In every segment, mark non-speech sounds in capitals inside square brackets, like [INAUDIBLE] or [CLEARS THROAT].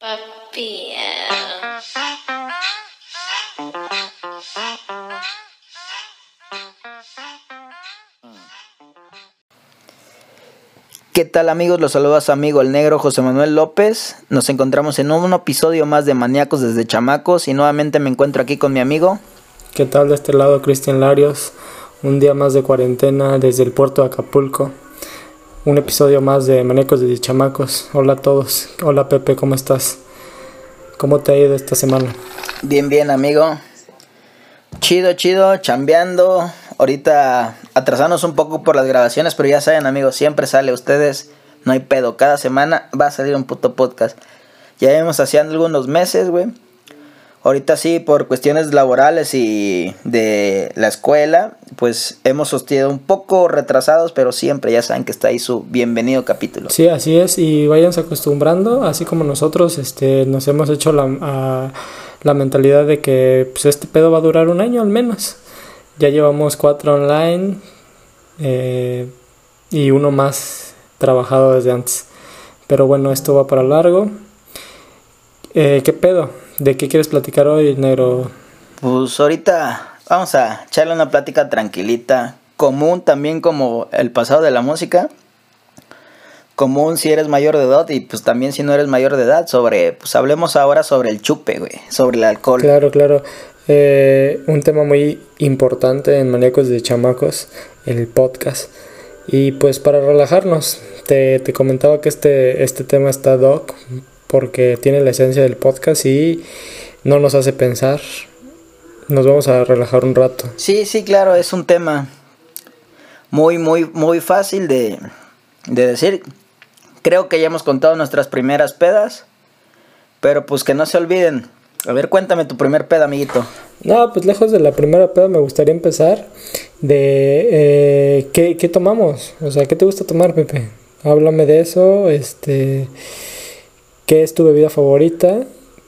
Papi. ¿Qué tal amigos? Los saluda su amigo el negro José Manuel López. Nos encontramos en un episodio más de Maníacos desde Chamacos y nuevamente me encuentro aquí con mi amigo. ¿Qué tal de este lado Cristian Larios? Un día más de cuarentena desde el puerto de Acapulco. Un episodio más de Maníacos desde Chamacos. Hola a todos. Hola Pepe, ¿cómo estás? ¿Cómo te ha ido esta semana? Bien, bien amigo. Chido, chido, chambeando. Ahorita atrasamos un poco por las grabaciones, pero ya saben amigos, siempre sale ustedes. No hay pedo, cada semana va a salir un puto podcast. Ya hemos haciendo algunos meses, güey. Ahorita sí, por cuestiones laborales y de la escuela, pues hemos sostenido un poco retrasados, pero siempre ya saben que está ahí su bienvenido capítulo. Sí, así es, y váyanse acostumbrando, así como nosotros este, nos hemos hecho la, la mentalidad de que pues, este pedo va a durar un año al menos. Ya llevamos cuatro online eh, y uno más trabajado desde antes. Pero bueno, esto va para largo. Eh, ¿Qué pedo? ¿De qué quieres platicar hoy, negro? Pues ahorita vamos a echarle una plática tranquilita, común también como el pasado de la música. Común si eres mayor de edad y pues también si no eres mayor de edad sobre, pues hablemos ahora sobre el chupe, güey, sobre el alcohol. Claro, claro. Eh, un tema muy importante en Maníacos de Chamacos, el podcast. Y pues para relajarnos, te, te comentaba que este, este tema está doc porque tiene la esencia del podcast y no nos hace pensar. Nos vamos a relajar un rato. Sí, sí, claro, es un tema muy, muy, muy fácil de, de decir. Creo que ya hemos contado nuestras primeras pedas, pero pues que no se olviden. A ver, cuéntame tu primer peda, amiguito. No, pues lejos de la primera peda me gustaría empezar de eh, ¿qué, ¿qué tomamos? O sea, ¿qué te gusta tomar, Pepe? Háblame de eso, este... ¿Qué es tu bebida favorita?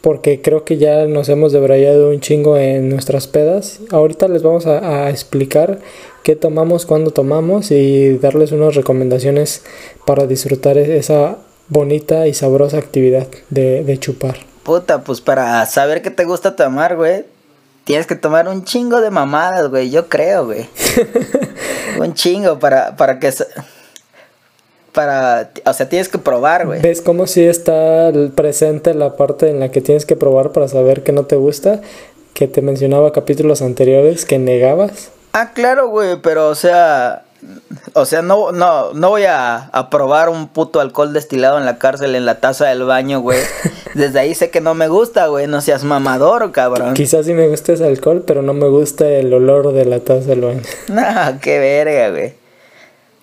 Porque creo que ya nos hemos debrayado un chingo en nuestras pedas. Ahorita les vamos a, a explicar qué tomamos, cuándo tomamos y darles unas recomendaciones para disfrutar esa bonita y sabrosa actividad de, de chupar. Puta, pues para saber qué te gusta tomar, güey, tienes que tomar un chingo de mamadas, güey, yo creo, güey. [LAUGHS] un chingo para, para que... Para, o sea, tienes que probar, güey. ¿Ves cómo sí está presente la parte en la que tienes que probar para saber que no te gusta? Que te mencionaba capítulos anteriores que negabas. Ah, claro, güey, pero o sea, o sea, no, no, no voy a, a, probar un puto alcohol destilado en la cárcel en la taza del baño, güey. [LAUGHS] Desde ahí sé que no me gusta, güey. No seas mamador, cabrón. Quizás sí me gusta ese alcohol, pero no me gusta el olor de la taza del baño. No, [LAUGHS] qué verga, güey.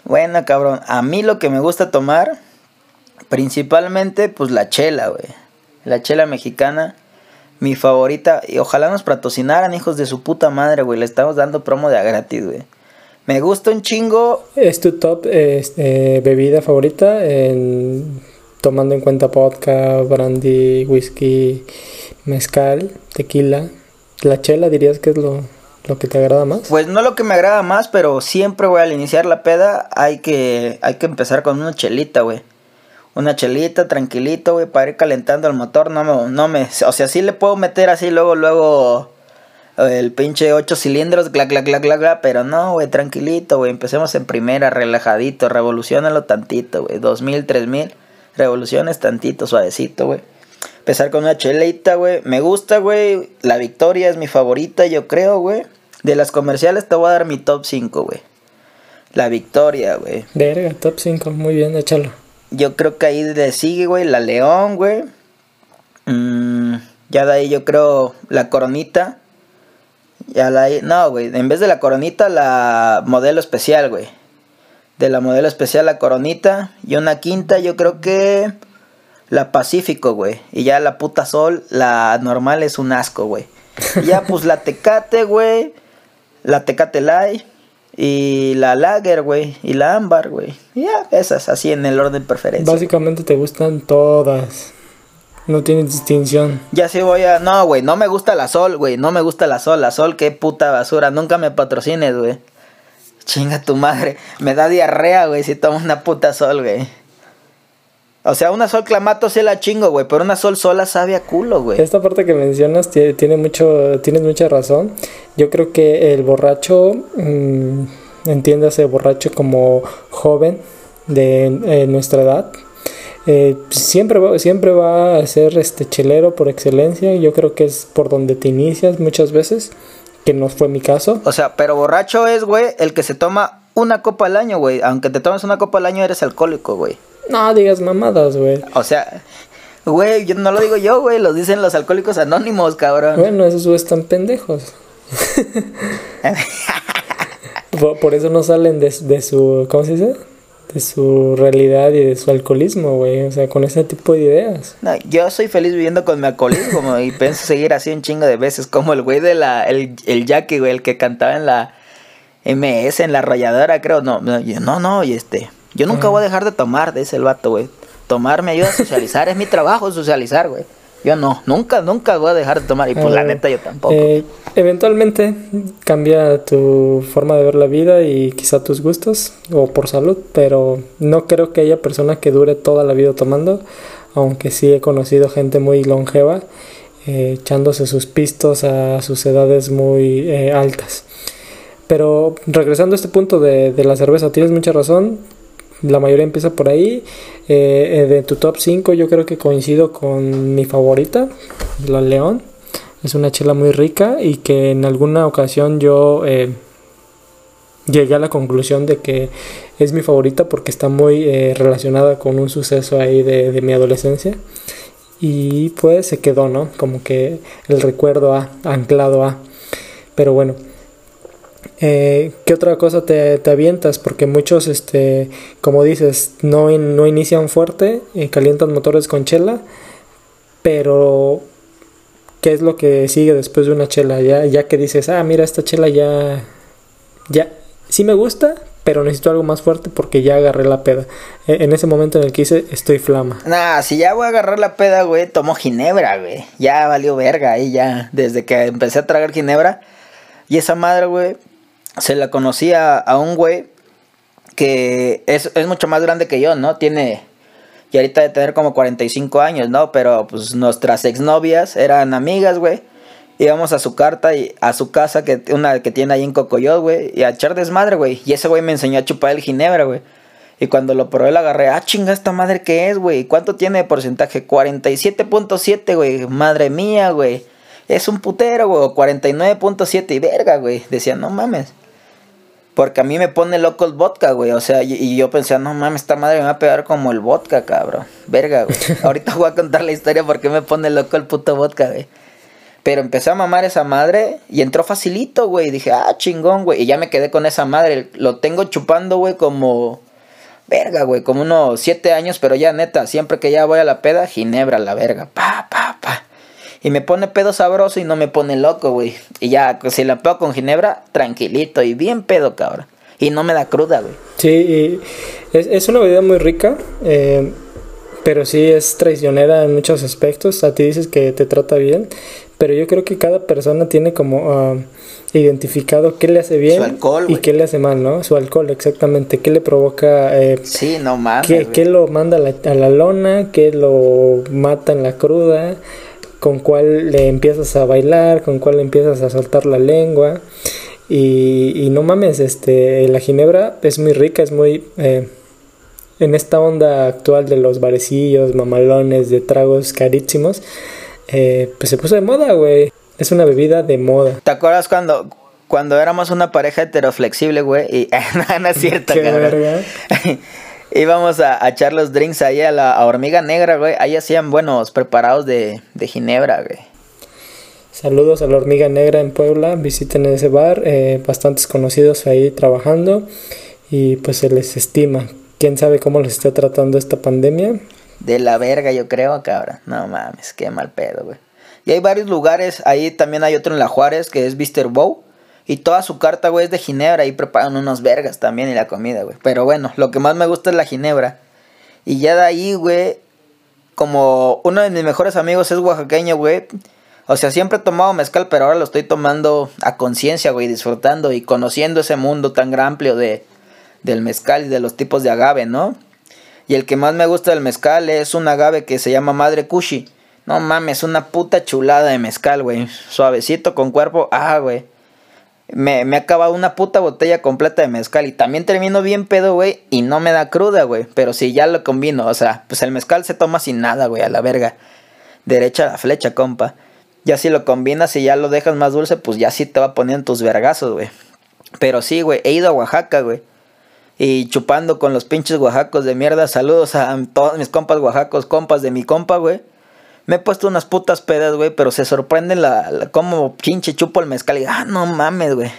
Bueno, cabrón, a mí lo que me gusta tomar, principalmente, pues la chela, güey. La chela mexicana, mi favorita. Y ojalá nos patrocinaran, hijos de su puta madre, güey. Le estamos dando promo de a gratis, güey. Me gusta un chingo. ¿Es tu top este, bebida favorita? Tomando en cuenta vodka, brandy, whisky, mezcal, tequila. ¿La chela dirías que es lo, lo que te agrada más? Pues no lo que me agrada más, pero siempre, güey, al iniciar la peda hay que, hay que empezar con una chelita, güey. Una chelita, tranquilito, güey, para ir calentando el motor. No me, no me, o sea, sí le puedo meter así luego, luego el pinche ocho cilindros, clac, clac, clac, clac, clac, pero no, güey, tranquilito, güey, empecemos en primera, relajadito, revolucionalo tantito, güey, dos mil, tres mil, revoluciones tantito, suavecito, güey. Empezar con una chelita, güey, me gusta, güey, la Victoria es mi favorita, yo creo, güey. De las comerciales te voy a dar mi top 5, güey. La Victoria, güey. Verga, top 5, muy bien, échalo. Yo creo que ahí le sigue, güey, la León, güey. Mm, ya de ahí yo creo la Coronita. Ya la no, güey, en vez de la Coronita la modelo especial, güey. De la modelo especial la Coronita y una quinta, yo creo que la Pacífico, güey. Y ya la puta Sol, la normal es un asco, güey. Ya pues la Tecate, güey. La Tecate Light. Y la Lager, güey. Y la Ámbar, güey. Ya, esas, así en el orden preferencia. Básicamente te gustan todas. No tiene distinción. Ya sí voy a. No, güey, no me gusta la Sol, güey. No me gusta la Sol. La Sol, qué puta basura. Nunca me patrocines, güey. Chinga tu madre. Me da diarrea, güey, si tomo una puta Sol, güey. O sea, una sol clamato sí la chingo, güey, pero una sol sola sabe a culo, güey. Esta parte que mencionas tiene, mucho, tienes mucha razón. Yo creo que el borracho, mmm, entiéndase borracho como joven de nuestra edad, eh, siempre, va, siempre va a ser este chelero por excelencia. Yo creo que es por donde te inicias muchas veces, que no fue mi caso. O sea, pero borracho es, güey, el que se toma una copa al año, güey. Aunque te tomes una copa al año, eres alcohólico, güey. No digas mamadas, güey. O sea, güey, yo no lo digo yo, güey, lo dicen los alcohólicos anónimos, cabrón. Bueno, esos güeyes están pendejos. [LAUGHS] por, eso no salen de, de, su, ¿cómo se dice? De su realidad y de su alcoholismo, güey. O sea, con ese tipo de ideas. No, yo soy feliz viviendo con mi alcoholismo y pienso seguir así un chingo de veces. Como el güey de la, el, el Jackie, güey, el que cantaba en la MS, en la arrolladora, creo. No, no, no, no, y este yo nunca voy a dejar de tomar, dice el vato, güey. Tomar me ayuda a socializar, es mi trabajo socializar, güey. Yo no, nunca, nunca voy a dejar de tomar. Y pues la neta yo tampoco. Eh, eventualmente cambia tu forma de ver la vida y quizá tus gustos o por salud, pero no creo que haya persona que dure toda la vida tomando, aunque sí he conocido gente muy longeva eh, echándose sus pistos a sus edades muy eh, altas. Pero regresando a este punto de, de la cerveza, tienes mucha razón la mayoría empieza por ahí. Eh, eh, de tu top 5 yo creo que coincido con mi favorita, la León. Es una chela muy rica y que en alguna ocasión yo eh, llegué a la conclusión de que es mi favorita porque está muy relacionada con un suceso ahí de, de, mi adolescencia. Y pues se quedó, ¿no? Como que el recuerdo ha anclado a. Pero bueno, eh, ¿Qué otra cosa te, te, avientas? Porque muchos, este, como dices, no, no inician fuerte, eh, calientan motores con chela, pero ¿qué es lo que sigue después de una chela? Ya, ya que dices, ah, mira, esta chela ya, ya, sí me gusta, pero necesito algo más fuerte porque ya agarré la peda. E, en ese momento en el que hice, estoy flama. Nah, si ya voy a agarrar la peda, güey, tomo ginebra, güey. Ya valió verga ahí ya. Desde que empecé a tragar ginebra. Y esa madre, güey, se la conocía a un güey que es, mucho más grande que yo, ¿no? Tiene, y ahorita de tener como 45 años, ¿no? Pero pues nuestras exnovias eran amigas, güey. Íbamos a su carta y a su casa, que una que tiene ahí en Cocoyot, güey, y a echar desmadre, güey. Y ese güey me enseñó a chupar el ginebra, güey. Y cuando lo probé, la agarré. Ah, chinga, esta madre que es, güey. ¿Cuánto tiene de porcentaje? 47.7, güey. Madre mía, güey. Es un putero, güey. 49.7 y verga, güey. Decía, no mames. Porque a mí me pone loco el vodka, güey. O sea, y, yo pensé, no mames, esta madre me va a pegar como el vodka, cabrón. Verga, güey. [LAUGHS] Ahorita voy a contar la historia porque me pone loco el puto vodka, güey. Pero empecé a mamar esa madre y entró facilito, güey. Y dije, ah, chingón, güey. Y ya me quedé con esa madre. Lo tengo chupando, güey, como. Verga, güey. Como unos siete años, pero ya neta. Siempre que ya voy a la peda, ginebra, la verga. Pa, pa. Y me pone pedo sabroso y no me pone loco, güey. Y ya, si la pego con ginebra, tranquilito y bien pedo, cabrón. Y no me da cruda, güey. Sí, es, es una bebida muy rica, eh, pero sí es traicionera en muchos aspectos. A ti dices que te trata bien, pero yo creo que cada persona tiene como ah, identificado qué le hace bien y qué le hace mal, ¿no? Su alcohol, exactamente. ¿Qué le provoca? Eh, sí, no mames. Qué, qué, lo manda a la, a la lona? ¿Qué lo mata en la cruda? Con cuál le empiezas a bailar, con cuál le empiezas a soltar la lengua. Y, no mames, este, la ginebra es muy rica, es muy... Eh, en esta onda actual de los barecillos, mamalones, de tragos carísimos, eh, pues se puso de moda, güey. Es una bebida de moda. ¿Te acuerdas cuando, cuando éramos una pareja heteroflexible, güey? Y [LAUGHS] no, es cierto, cabrón. [LAUGHS] íbamos a, echar los drinks ahí a la hormiga negra, güey. Ahí hacían buenos preparados de, ginebra, güey. Saludos a la hormiga negra en Puebla. Visiten ese bar. Eh, bastantes conocidos ahí trabajando. Y pues se les estima. Quién sabe cómo les está tratando esta pandemia. de la verga, yo creo, cabrón. No mames, qué mal pedo, güey. Y hay varios lugares, ahí también hay otro en La Juárez que es Mr. Bow. Y toda su carta, güey, es de ginebra. Ahí preparan unos vergas también y la comida, güey. Pero bueno, lo que más me gusta es la ginebra. Y ya de ahí, güey, como uno de mis mejores amigos es oaxaqueño, güey. O sea, siempre he tomado mezcal, pero ahora lo estoy tomando a conciencia, güey, disfrutando y conociendo ese mundo tan amplio de, del mezcal y de los tipos de agave, ¿no? Y el que más me gusta del mezcal es un agave que se llama Madre Kushi. No mames, una puta chulada de mezcal, güey. Suavecito con cuerpo. Ah, güey. Me, me he acabado una puta botella completa de mezcal. Y también termino bien pedo, güey. Y no me da cruda, güey. Pero si ya lo combino. O sea, pues el mezcal se toma sin nada, güey. A la verga. Derecha a la flecha, compa. Ya si lo combinas y ya lo dejas más dulce, pues ya sí te va poniendo tus vergazos, güey. Pero sí, güey. He ido a Oaxaca, güey. Y chupando con los pinches oaxacos de mierda. Saludos a todos mis compas oaxacos, compas de mi compa, güey. Me he puesto unas putas pedas, güey, pero se sorprende la, la cómo pinche chupo el mezcal. Y, ah, no mames, güey.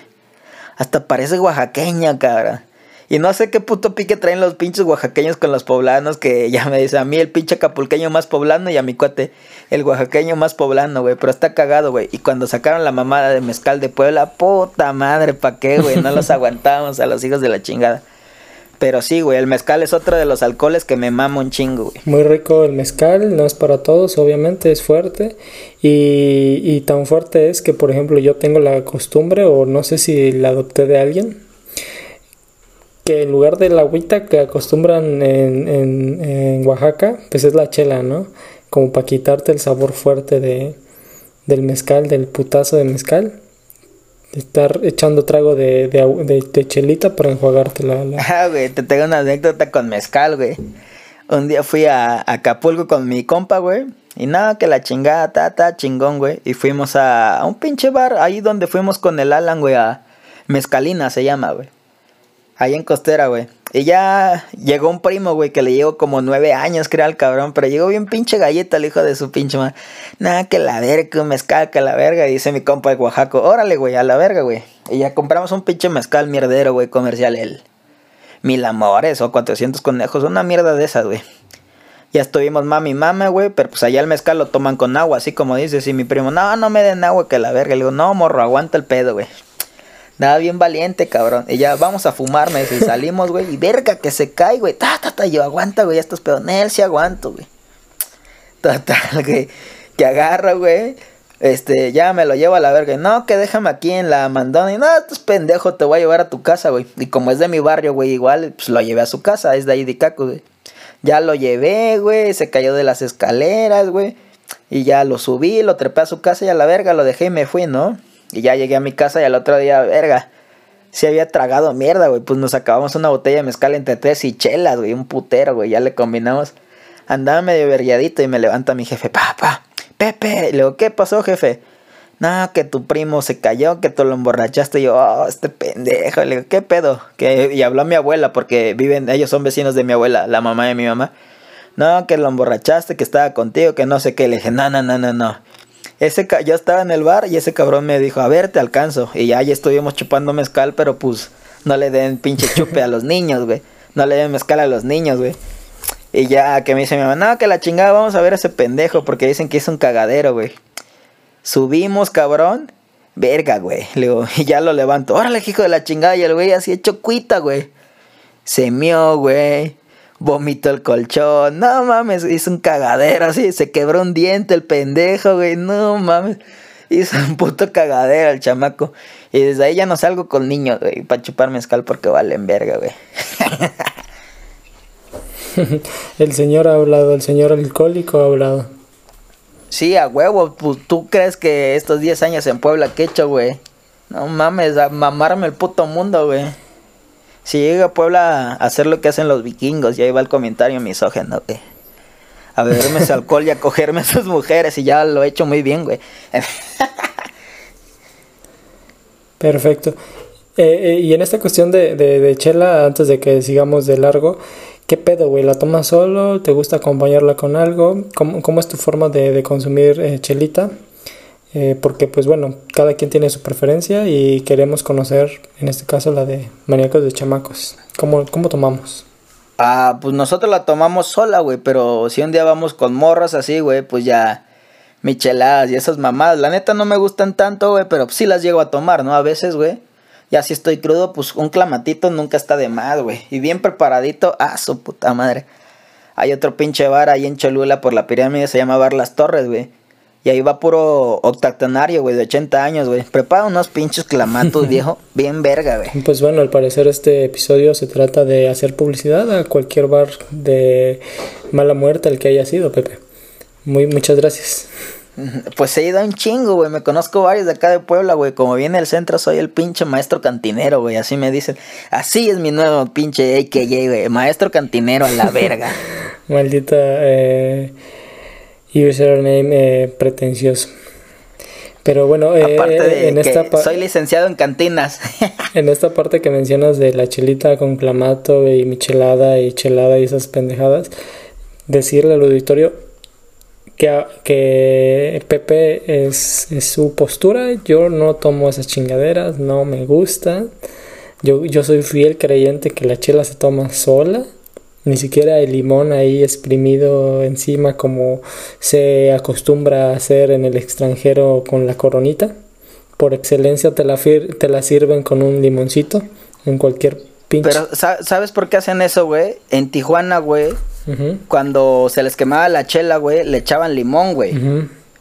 Hasta parece oaxaqueña, cara. Y no sé qué puto pique traen los pinches oaxaqueños con los poblanos que [LAUGHS] ya me dice a mí el pinche capulqueño más poblano y a mi cuate el oaxaqueño más poblano, güey. Pero está cagado, güey. Y cuando sacaron la mamada de mezcal de Puebla, puta madre, ¿pa' qué, güey? No los [LAUGHS] aguantamos a los hijos de la chingada. Pero sí, güey, el mezcal es otro de los alcoholes que me mama un chingo, güey. Muy rico el mezcal, no es para todos, obviamente es fuerte. Y, y tan fuerte es que, por ejemplo, yo tengo la costumbre, o no sé si la adopté de alguien, que en lugar de la agüita que acostumbran en, en, en Oaxaca, pues es la chela, ¿no? Como para quitarte el sabor fuerte de, del mezcal, del putazo de mezcal estar echando trago de, de, de, chelita para enjuagarte la, Ah, güey, te tengo una anécdota con mezcal, güey. Un día fui a, Acapulco con mi compa, güey. Y nada, que la chingada, ta, chingón, güey. Y fuimos a, a un pinche bar, ahí donde fuimos con el Alan, güey, a Mezcalina se llama, güey. Ahí en Costera, güey. Y ya llegó un primo, güey, que le llegó como nueve años, creo, al cabrón. Pero llegó bien pinche galleta el hijo de su pinche madre. Nada, que la verga, un mezcal, que la verga. dice mi compa el Oaxaco, órale, güey, a la verga, güey. Y ya compramos un pinche mezcal mierdero, güey, comercial. El mil amores o 400 conejos. Una mierda de esas, güey. Ya estuvimos mami mama, güey. Pero pues allá el mezcal lo toman con agua, así como dices. Y mi primo, no, no me den agua, que la verga. Le digo, no, morro, aguanta el pedo, güey. Nada bien valiente, cabrón. Y ya vamos a fumarme. Y salimos, güey. Y verga que se cae, güey. Ta, ta, ta. Yo aguanta, güey. Estos pedonel sí aguanto, güey. Total, [LAUGHS] que, que agarra, güey. Este, ya me lo llevo a la verga. No, que déjame aquí en la mandona. Y no, estos pendejo, te voy a llevar a tu casa, güey. Y como es de mi barrio, güey, igual, pues lo llevé a su casa. Es de ahí de Caco, güey. Ya lo llevé, güey. Se cayó de las escaleras, güey. Y ya lo subí, lo trepé a su casa y a la verga lo dejé y me fui, ¿no? Y ya llegué a mi casa y al otro día, verga, si había tragado mierda, güey. Pues nos acabamos una botella de mezcal entre tres y chelas, güey. Un putero, güey. Ya le combinamos. Andaba medio verguiadito y me levanta mi jefe, papá, Pepe. Le digo, ¿qué pasó, jefe? No, que tu primo se cayó, que tú lo emborrachaste. Y yo, oh, este pendejo. Le digo, ¿qué pedo? Que, y habló mi abuela, porque viven, ellos son vecinos de mi abuela, la mamá de mi mamá. No, que lo emborrachaste, que estaba contigo, que no sé qué. Le dije, no, no, no, no, no. Ese yo estaba en el bar y ese cabrón me dijo, a ver, te alcanzo. Y ya, ya estuvimos chupando mezcal, pero pues no le den pinche chupe a los niños, güey. No le den mezcal a los niños, güey. Y ya que me dice mi mamá, no, que la chingada, vamos a ver a ese pendejo, porque dicen que es un cagadero, güey. Subimos, cabrón. Verga, güey. Le [LAUGHS] y ya lo levanto. Órale, hijo de la chingada. Y el güey así hecho cuita, güey. Se mió, güey vomitó el colchón, no mames, hizo un cagadero así, se quebró un diente el pendejo, güey, no mames, hizo un puto cagadero el chamaco. Y desde ahí ya no salgo con niños, güey, para chupar mezcal porque valen verga, güey. [LAUGHS] el señor ha hablado, el señor alcohólico ha hablado. Sí, a huevo, pues tú crees que estos 10 años en Puebla, ¿qué he hecho, güey? No mames, a mamarme el puto mundo, güey. Si llega a Puebla a hacer lo que hacen los vikingos, y ahí va el comentario misógeno, güey. A beberme ese alcohol y a cogerme a sus mujeres, y ya lo he hecho muy bien, güey. [LAUGHS] Perfecto. Eh, eh, y en esta cuestión de, de, chela, antes de que sigamos de largo, ¿qué pedo, güey? ¿La tomas solo? ¿Te gusta acompañarla con algo? ¿Cómo, cómo es tu forma de, de consumir eh, chelita? Eh, porque pues bueno, cada quien tiene su preferencia y queremos conocer, en este caso, la de maníacos de chamacos. ¿Cómo, cómo tomamos? Ah, pues nosotros la tomamos sola, güey, pero si un día vamos con morras así, güey, pues ya micheladas y esas mamadas. La neta no me gustan tanto, güey, pero sí las llego a tomar, ¿no? A veces, güey. Ya si estoy crudo, pues un clamatito nunca está de más, güey. Y bien preparadito, ah, su puta madre. Hay otro pinche bar ahí en Cholula por la pirámide, se llama Bar Las Torres, güey. Y ahí va puro octactonario, güey, de 80 años, güey. Prepara unos pinches clamatos, [LAUGHS] viejo. Bien verga, güey. Pues bueno, al parecer este episodio se trata de hacer publicidad a cualquier bar de mala muerte al que haya sido, Pepe. Muy, muchas gracias. [LAUGHS] Pues he ido a un chingo, güey. Me conozco varios de acá de Puebla, güey. Como viene el centro, soy el pinche maestro cantinero, güey. Así me dicen. Así es mi nuevo pinche AKJ, güey. Maestro cantinero a la verga. [LAUGHS] Maldita eh, username eh, pretencioso. Pero bueno, eh, de en que esta soy licenciado en cantinas. [LAUGHS] En esta parte que mencionas de la chelita con clamato y michelada y chelada y esas pendejadas, decirle al auditorio que, que Pepe es, es su postura, yo no tomo esas chingaderas, no me gusta. Yo, yo soy fiel creyente que la chela se toma sola, ni siquiera el limón ahí exprimido encima como se acostumbra a hacer en el extranjero con la coronita. Por excelencia te la, te la sirven con un limoncito en cualquier pinche. Pero, ¿sa- ¿sabes por qué hacen eso, güey? En Tijuana, güey, cuando se les quemaba la chela, güey, le echaban limón, güey.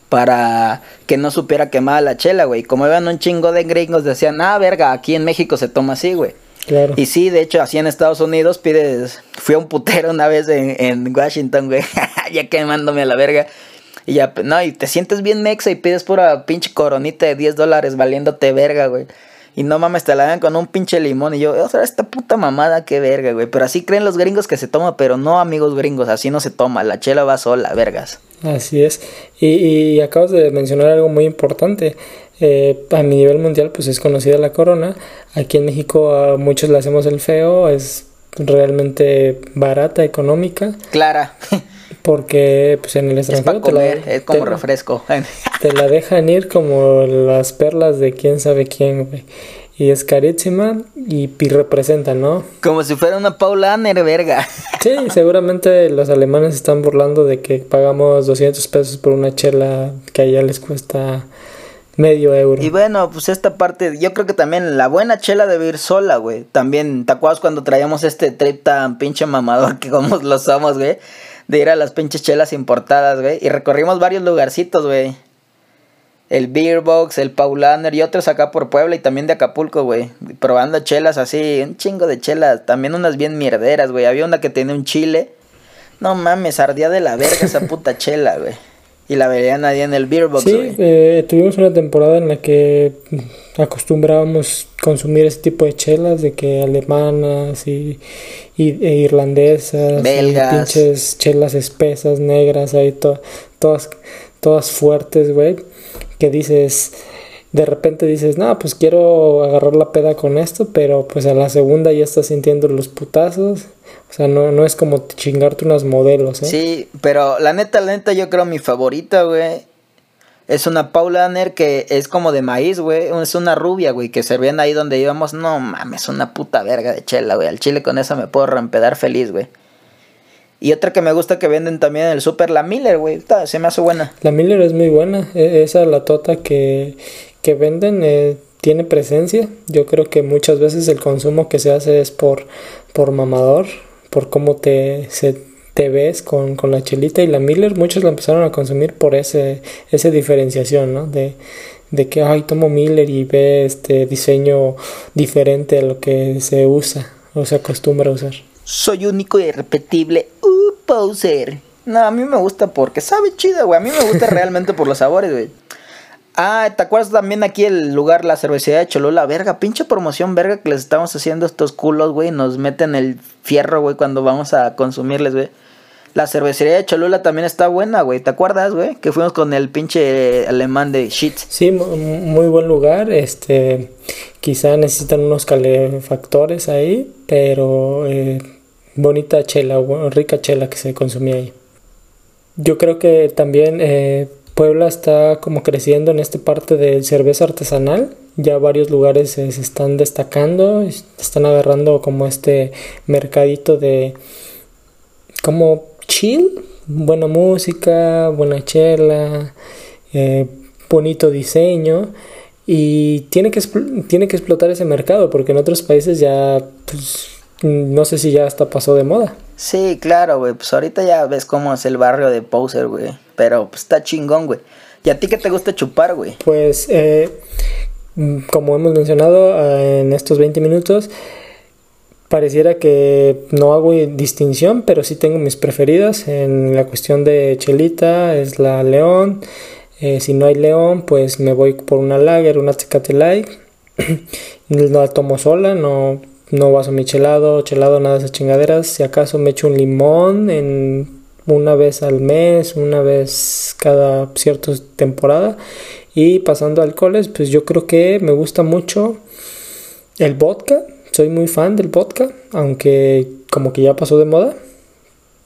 Para que no supiera quemada la chela, güey. Como iban un chingo de gringos, decían, ah, verga, aquí en México se toma así, güey. Claro. Y sí, de hecho, así en Estados Unidos pides. Fui a un putero una vez en, en Washington, güey. [LAUGHS] ya quemándome a la verga. Y ya, no, y te sientes bien mexa y pides pura pinche coronita de 10 dólares valiéndote verga, güey. Y no mames, te la dan con un pinche limón. Y yo, o sea, esta puta mamada, qué verga, güey. Pero así creen los gringos que se toma, pero no, amigos gringos, así no se toma. La chela va sola, vergas. Así es. Y, y acabas de mencionar algo muy importante. Eh, a nivel mundial, pues es conocida la corona. Aquí en México a muchos le hacemos el feo. Es realmente barata, económica. Clara, Porque pues en el es para extranjero te la, es como te- refresco. te la dejan ir como las perlas de quién sabe quién, güey. Y es carísima y, y representa, ¿no? como si fuera una Paula Anner, verga. Sí, seguramente los alemanes están burlando de que pagamos 200 pesos por una chela que allá les cuesta medio euro. Y bueno, pues esta parte, yo creo que también la buena chela debe ir sola, güey. También, ¿te acuerdas cuando traíamos este trip tan pinche mamador que como [LAUGHS] lo somos, güey? De ir a las pinches chelas importadas, güey. Y recorrimos varios lugarcitos, güey. El Beer Box, el Paulaner y otros acá por Puebla y también de Acapulco, güey. Probando chelas así, un chingo de chelas. También unas bien mierderas, güey. Había una que tenía un chile. No mames, ardía de la verga esa puta [LAUGHS] chela, güey. Y la veían ahí en el Beer Box, Sí, eh, tuvimos una temporada en la que acostumbrábamos consumir ese tipo de chelas, de que alemanas y, y- e irlandesas, y Belgas. pinches chelas espesas, negras, ahí to- todas, todas fuertes, güey, que dices, de repente dices, no, pues quiero agarrar la peda con esto, pero pues a la segunda ya estás sintiendo los putazos, o sea, no, no es como chingarte unas modelos, ¿eh? Sí, pero la neta, la neta, yo creo mi favorita, güey. Es una Paulaner que es como de maíz, güey. Es una rubia, güey, que servían ahí donde íbamos. No mames, una puta verga de chela, güey. Al chile con esa me puedo rampedar feliz, güey. Y otra que me gusta que venden también en el super, la Miller, güey. Se me hace buena. La Miller es muy buena. E- Esa latota que, que venden eh, tiene presencia. Yo creo que muchas veces el consumo que se hace es por, por mamador, por cómo te, se, te ves con, con la chelita. Y la Miller muchos la empezaron a consumir por ese, esa diferenciación, ¿no? De, de que, ay, tomo Miller y ve este diseño diferente a lo que se usa o se acostumbra a usar. Soy único y irrepetible. Uh, poser. No, a mí me gusta porque sabe chido, güey. A mí me gusta [LAUGHS] realmente por los sabores, güey. Ah, ¿te acuerdas también aquí el lugar, la cervecería de Cholula? Verga, pinche promoción, verga, que les estamos haciendo estos culos, güey. Nos meten el fierro, güey, cuando vamos a consumirles, güey. La cervecería de Cholula también está buena, güey. ¿Te acuerdas, güey? Que fuimos con el pinche alemán de shit. Sí, mu- muy buen lugar. Este, quizá necesitan unos calefactores ahí, pero eh, bonita chela, rica chela que se consumía ahí. Yo creo que también eh, Puebla está como creciendo en esta parte de cerveza artesanal. Ya varios lugares se están destacando, es- están agarrando como este mercadito de, como chill, buena música, buena chela, eh, bonito diseño y tiene que, tiene que explotar ese mercado porque en otros países ya, pues, no sé si ya hasta pasó de moda. Sí, claro, güey, pues ahorita ya ves cómo es el barrio de Poser, güey, pero pues está chingón, güey. ¿Y a ti qué te gusta chupar, güey? Pues, eh, como hemos mencionado eh, en estos 20 minutos, pareciera que no hago distinción, pero sí tengo mis preferidas. En la cuestión de chelita es la León. Eh, si no hay León, pues me voy por una Lager, una Tecate Light. [CLEARS THROAT] la tomo sola, no, no vaso mi chelado, chelado, nada de esas chingaderas. Si acaso me echo un limón en una vez al mes, una vez cada cierta temporada. Y pasando a alcoholes, pues yo creo que me gusta mucho el vodka. Soy muy fan del vodka, aunque como que ya pasó de moda.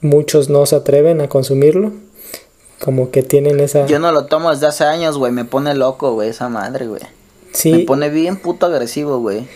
Muchos no se atreven a consumirlo. Como que tienen esa... Yo no lo tomo desde hace años, güey. Me pone loco, güey, esa madre, güey. Sí. Me pone bien puto agresivo, güey.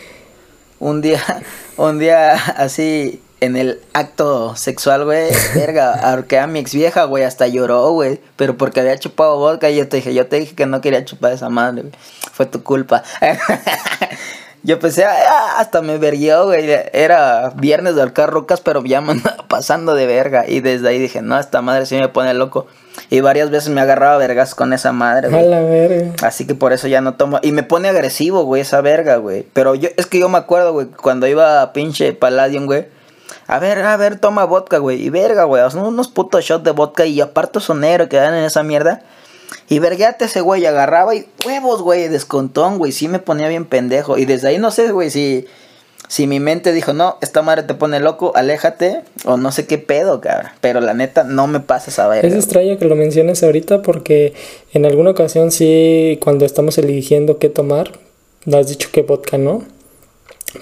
Un día, [LAUGHS] un día así en el acto sexual, güey, verga, ahorqué a mi ex vieja, güey, hasta lloró, güey, pero porque había chupado vodka y yo te dije, yo te dije que no quería chupar esa madre, güey, fue tu culpa. [LAUGHS] yo pensé, ah, hasta me verguió, güey, era viernes de alcar rocas, pero ya me andaba [LAUGHS] pasando de verga, y desde ahí dije, no, esta madre sí me pone loco. Y varias veces me agarraba vergas con esa madre, güey. A la verga. Así que por eso ya no tomo. Y me pone agresivo, güey, esa verga, güey. Pero yo, es que yo me acuerdo, güey, cuando iba a pinche Palladium, güey a ver, a ver, toma vodka, güey. Y verga, güey. unos putos shots de vodka y aparte sonero que dan en esa mierda. Y vergueate ese güey, agarraba y huevos, güey, descontón, güey. Sí me ponía bien pendejo. Y desde ahí no sé, güey, si, si mi mente dijo, no, esta madre te pone loco, aléjate. O no sé qué pedo, cabrón. Pero la neta, no me pases a ver. Es extraño que lo menciones ahorita porque en alguna ocasión sí, cuando estamos eligiendo qué tomar, has dicho que vodka no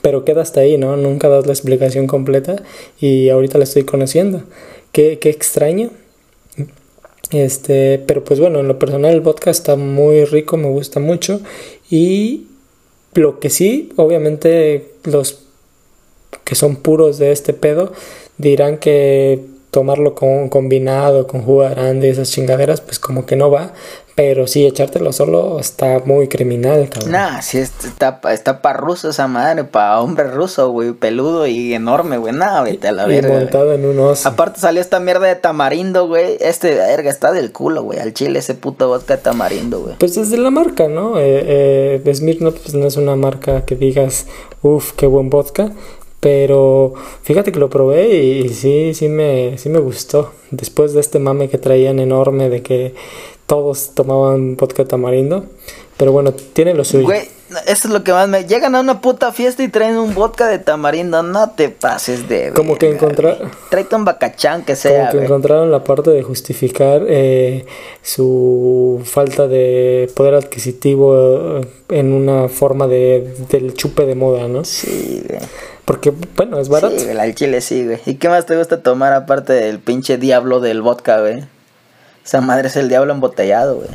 pero queda hasta ahí, ¿no? Nunca das la explicación completa y ahorita la estoy conociendo. Qué, qué extraño. Este, pero pues bueno, en lo personal el vodka está muy rico, me gusta mucho. Y lo que sí, obviamente los que son puros de este pedo dirán que tomarlo con combinado, con jugo grande, esas chingaderas, pues como que no va. Pero sí, echártelo solo está muy criminal, cabrón. Nah, sí, está, está pa' ruso esa madre, pa' hombre ruso, güey, peludo y enorme, güey. Nah, vete a la verga. montado en un oso. Aparte salió esta mierda de tamarindo, güey. Este, verga, está del culo, güey. Al chile ese puto vodka de tamarindo, güey. Pues es de la marca, ¿no? Eh, eh, Smirnoff pues, no es una marca que digas, uff, qué buen vodka. Pero fíjate que lo probé y, sí, sí me, sí me gustó. Después de este mame que traían enorme de que todos tomaban vodka tamarindo. Pero bueno, tiene lo suyo. Güey, eso es lo que más me... Llegan a una puta fiesta y traen un vodka de tamarindo. No te pases de... Como que encontraron... Tráete un bacachán que sea, Como que encontraron la parte de justificar eh, su falta de poder adquisitivo en una forma de, del chupe de moda, ¿no? Sí, güey. Porque, bueno, es barato. Sí, el chile sí, güey. ¿Y qué más te gusta tomar aparte del pinche diablo del vodka, güey? Esa madre es el diablo embotellado, güey.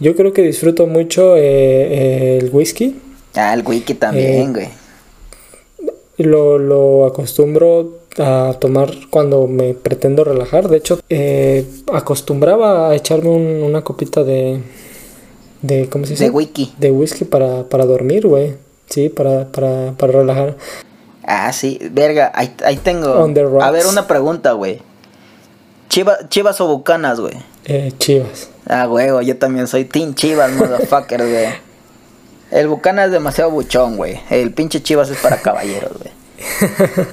Yo creo que disfruto mucho eh, eh, el whisky. Ah, el whisky también, güey. Lo, lo acostumbro a tomar cuando me pretendo relajar. De hecho, eh, acostumbraba a echarme una copita de, de. ¿Cómo se dice? De whisky. De whisky para, para dormir, güey. Sí, para, para, para relajar. Ah, sí, verga, ahí, ahí tengo. A ver, una pregunta, güey. ¿Chivas o Bucanas, güey? Eh, Chivas. Ah, güey, yo también soy Team Chivas, motherfucker, [LAUGHS] güey. El Bucana es demasiado buchón, güey. El pinche Chivas es para caballeros, güey. [LAUGHS]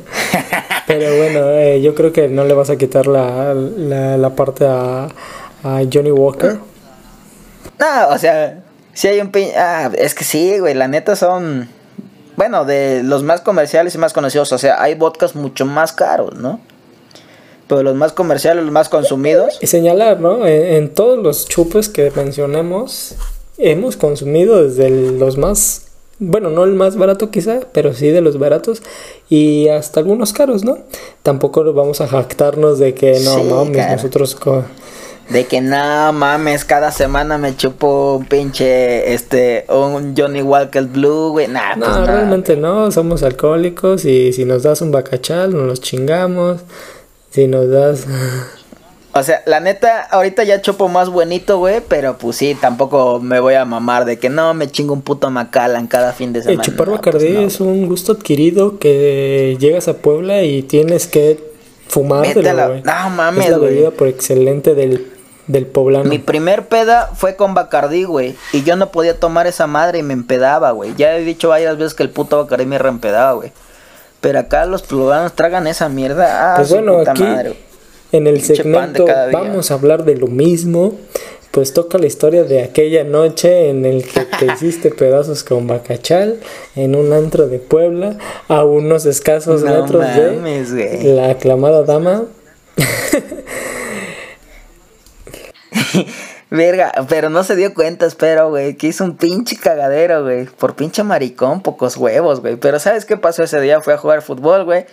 Pero bueno, eh, yo creo que no le vas a quitar la, la, parte a, a, Johnny Walker. No, o sea, si hay un pinche... Ah, es que sí, güey, la neta son... Bueno, de los más comerciales y más conocidos. O sea, hay vodkas mucho más caros, ¿no? pero los más comerciales, los más consumidos. Y señalar, ¿no? En, todos los chupes que mencionemos, hemos consumido desde los más, bueno, no el más barato quizá, pero sí de los baratos y hasta algunos caros, ¿no? Tampoco vamos a jactarnos de que no mames, nosotros... de que no mames, cada semana me chupo un pinche, este, un Johnny Walker Blue, güey, nah, no, pues realmente no, somos alcohólicos y si nos das un bacachal, nos los chingamos, Si nos das... [LAUGHS] O sea, la neta, ahorita ya chopo más buenito, güey, pero pues sí, tampoco me voy a mamar de que no me chingo un puto Macallan cada fin de El semana. chupar No, Bacardí pues no, es un gusto adquirido que llegas a Puebla y tienes que fumártelo, güey. No mames, Es la bebida por excelente del, del poblano. Mi primer peda fue con Bacardí, güey. Y yo no podía tomar esa madre y me empedaba, güey. Ya he dicho varias veces que el puto Bacardí me reempedaba, güey. Pero acá los poblanos tragan esa mierda. Ah, Pues bueno, puta aquí madre, en el segmento vamos a hablar de lo mismo. Pues toca la historia de aquella noche en el que [LAUGHS] te hiciste pedazos con Bacachal en un antro de Puebla a unos escasos No metros mames, de la aclamada dama. [LAUGHS] [LAUGHS] Verga, pero no se dio cuenta, espero, güey, que hizo un pinche cagadero, güey. Por pinche maricón, pocos huevos, güey. Pero ¿sabes qué pasó ese día? Fui a jugar fútbol, güey.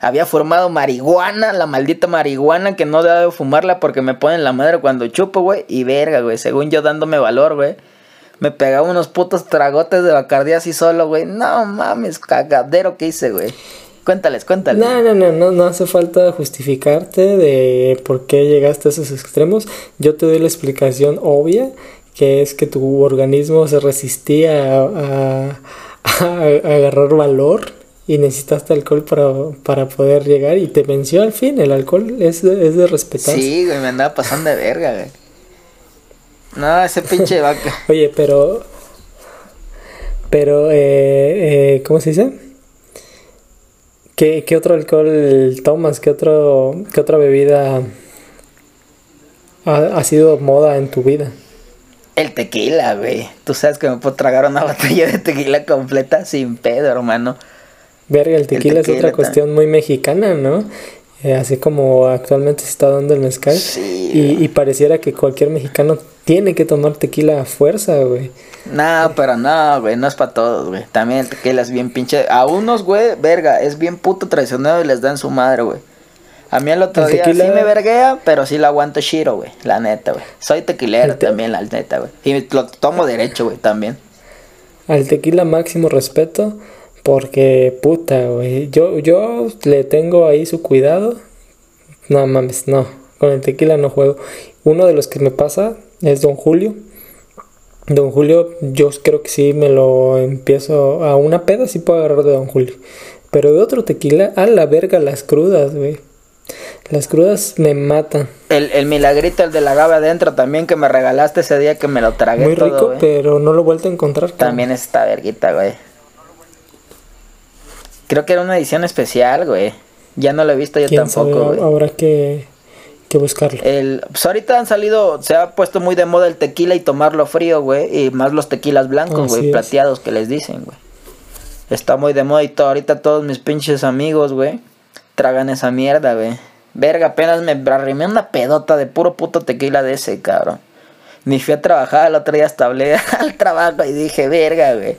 Había formado marihuana, la maldita marihuana que no debo fumarla porque me ponen la madre cuando chupo, güey. Y verga, güey, según yo dándome valor, güey. Me pegaba unos putos tragotes de bacardía así solo, güey. No mames, cagadero que hice, güey. Cuéntales, cuéntales. No, no, no, no, no hace falta justificarte de por qué llegaste a esos extremos. Yo te doy la explicación obvia, que es que tu organismo se resistía a, a- a agarrar valor y necesitaste alcohol para, para poder llegar y te venció al fin. El alcohol es de, es de respetar. Sí, güey, me andaba pasando de verga, güey. No, ese pinche vaca. [LAUGHS] Oye, pero... Pero, eh, eh, ¿cómo se dice? ¿Qué, qué otro alcohol tomas? ¿Qué, otro, qué otra bebida ha, ha sido moda en tu vida? El tequila, güey. Tú sabes que me puedo tragar una [LAUGHS] botella de tequila completa sin pedo, hermano. Verga, el tequila, es tequila otra cuestión muy mexicana, ¿no? Eh, así como actualmente se está dando el mezcal. Sí, y, y pareciera que cualquier mexicano tiene que tomar tequila a fuerza, güey. No, pero no, güey, no es para todos, güey. También el tequila es bien pinche. A unos, güey, verga, es bien puto traicionero y les dan su madre, güey. A mí el otro El día tequila- sí me verguea, pero sí lo aguanto shiro, güey. La neta, güey. Soy tequilero te- también, la neta, güey. Y lo tomo derecho, güey, también. Al tequila máximo respeto porque puta, güey. Yo, yo le tengo ahí su cuidado. No mames, no. Con el tequila no juego. Uno de los que me pasa es Don Julio. Don Julio, yo creo que sí me lo empiezo a una peda, sí puedo agarrar de Don Julio. Pero de otro tequila, a la verga las crudas, güey. Las crudas me matan. El, el milagrito, el de la gaba adentro también que me regalaste ese día que me lo tragué Muy todo, rico, pero no lo he vuelto a encontrar. También está verguita, güey. Creo que era una edición especial, güey. Ya no lo he visto yo tampoco, güey. Habrá que, que buscarlo. El, pues ahorita han salido, se ha puesto muy de moda el tequila y tomarlo frío, güey. Y más los tequilas blancos, güey, plateados que les dicen, güey. Está muy de moda y todo, ahorita todos mis pinches amigos, güey, tragan esa mierda, güey. Verga, apenas me arrimé una pedota de puro puto tequila de ese, cabrón. Ni fui a trabajar, el otro día hasta hablé [LAUGHS] al trabajo y dije, verga, güey.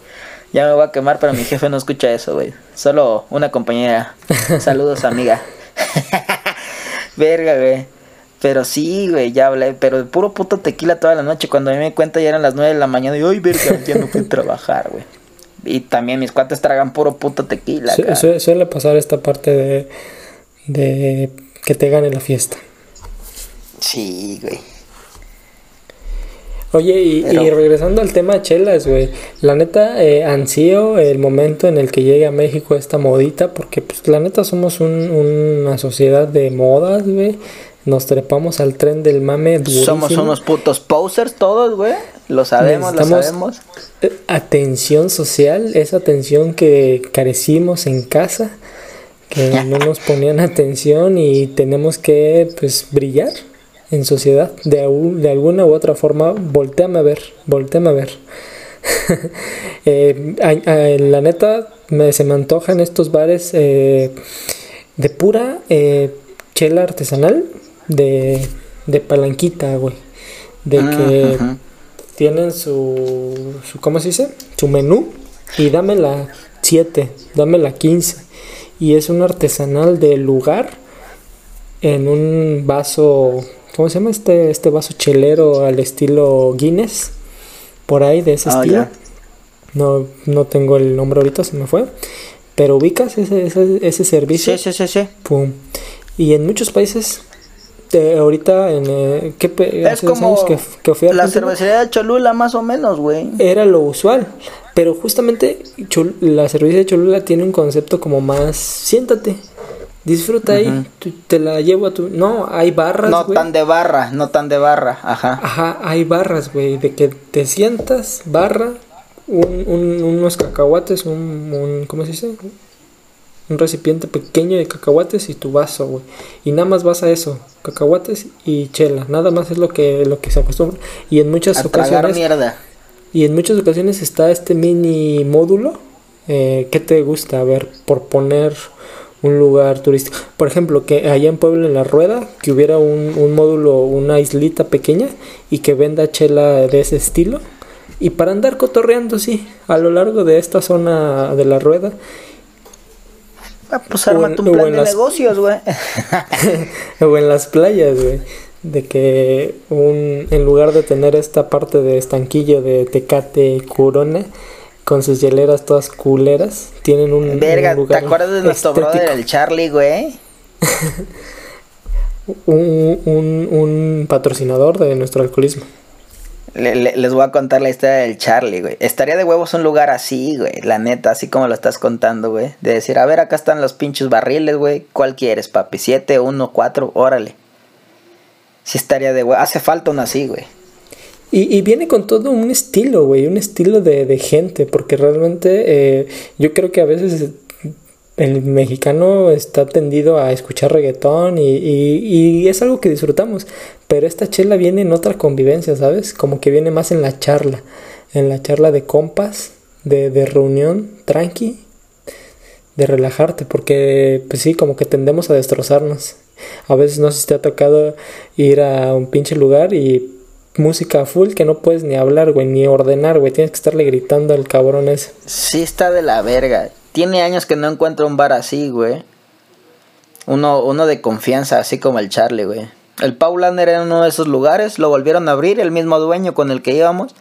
Ya me voy a quemar, pero mi jefe no escucha eso, güey. Solo una compañera. [LAUGHS] Saludos, amiga. [LAUGHS] verga, güey. Pero sí, güey, ya hablé. Pero de puro puto tequila toda la noche. Cuando a mí me cuenta ya eran las 9 de la mañana. Y, ay, verga, ya no fui a trabajar, güey. Y también mis cuates tragan puro puto tequila, su- suele pasar esta parte de, de que te gane la fiesta. Sí, güey. Oye, y, regresando al tema chelas, güey. La neta, eh, ansío el momento en el que llegue a México esta modita, porque pues la neta somos un- una sociedad de modas, güey. Nos trepamos al tren del mame durísimo. Somos unos putos posers todos, güey. Lo sabemos, lo sabemos. Eh, Atención social, esa atención que carecimos en casa, que no nos ponían atención y tenemos que pues brillar en sociedad de, de alguna u otra forma. Volteame a ver, volteame a ver. [LAUGHS] Eh, a- a- la neta, me, se me antojan estos bares eh, de pura eh, chela artesanal, de, de palanquita, güey. De que Ujú. tienen su, su ¿cómo se dice? Su menú y dame la 7, dame la 15 y es un artesanal del lugar en un vaso, ¿cómo se llama este este vaso chelero al estilo Guinness? Por ahí de ese Ah, estilo. ya. No no tengo el nombre ahorita, se me fue. Pero ubicas ese ese, ese servicio. Sí, sí, sí, sí. Pum. Y en muchos países, eh, ahorita, en, eh, ¿qué Es como que, que fui a la cervecería de Cholula, más o menos, güey. era lo usual. Pero justamente Chol- la cervecería de Cholula tiene un concepto como más, siéntate, disfruta ahí, te la llevo a tu... No, hay barras, No tan de barra, no tan de barra, ajá. Ajá, hay barras, güey, de que te sientas, barra, un, un- unos cacahuates, un, un- ¿cómo se dice? Un recipiente pequeño de cacahuates y tu vaso, güey. Y nada más vas a eso, cacahuates y chela, nada más es lo que, lo que se acostumbra. Y en muchas A ocasiones, mierda. y en muchas ocasiones está este mini módulo. Eh, ¿Qué te gusta? A ver, por poner un lugar turístico. Por ejemplo, que allá en Puebla, en La Rueda, que hubiera un, un módulo, una islita pequeña y que venda chela de ese estilo. Y para andar cotorreando, sí, a lo largo de esta zona de La Rueda. Ah, pues arma en- tu o plan en de las- negocios, güey. [LAUGHS] o en las playas, güey. De que un, en lugar de tener esta parte de estanquillo de Tecate Corona con sus hieleras todas culeras, tienen un, Verga, un lugar ¿te acuerdas de nuestro estético. brother, el Charlie, güey? [LAUGHS] un, un, un patrocinador de nuestro alcoholismo. Le- le- les voy a contar la historia del Charlie, güey. Estaría de huevos un lugar así, güey. La neta, así como lo estás contando, güey. De decir, a ver, acá están los pinches barriles, güey. ¿Cuál quieres, papi? ¿Siete, uno, cuatro? Órale. Sí estaría de huevos. Hace falta uno así, güey. Y, y viene con todo un estilo, güey, un estilo de, de gente, porque realmente eh, yo creo que a veces el mexicano está tendido a escuchar reggaetón y, y- y es algo que disfrutamos, pero esta chela viene en otra convivencia, ¿sabes? Como que viene más en la charla, en la charla de compas, de, de reunión, tranqui, de relajarte, porque pues sí, como que tendemos a destrozarnos. A veces no sé te ha tocado ir a un pinche lugar y música full que no puedes ni hablar, güey, ni ordenar, güey, tienes que estarle gritando al cabrón ese. Sí está de la verga. Tiene años que no encuentro un bar así, güey. Uno, uno de confianza, así como el Charlie, güey. El Paulaner era uno de esos lugares, lo volvieron a abrir, el mismo dueño con el que íbamos.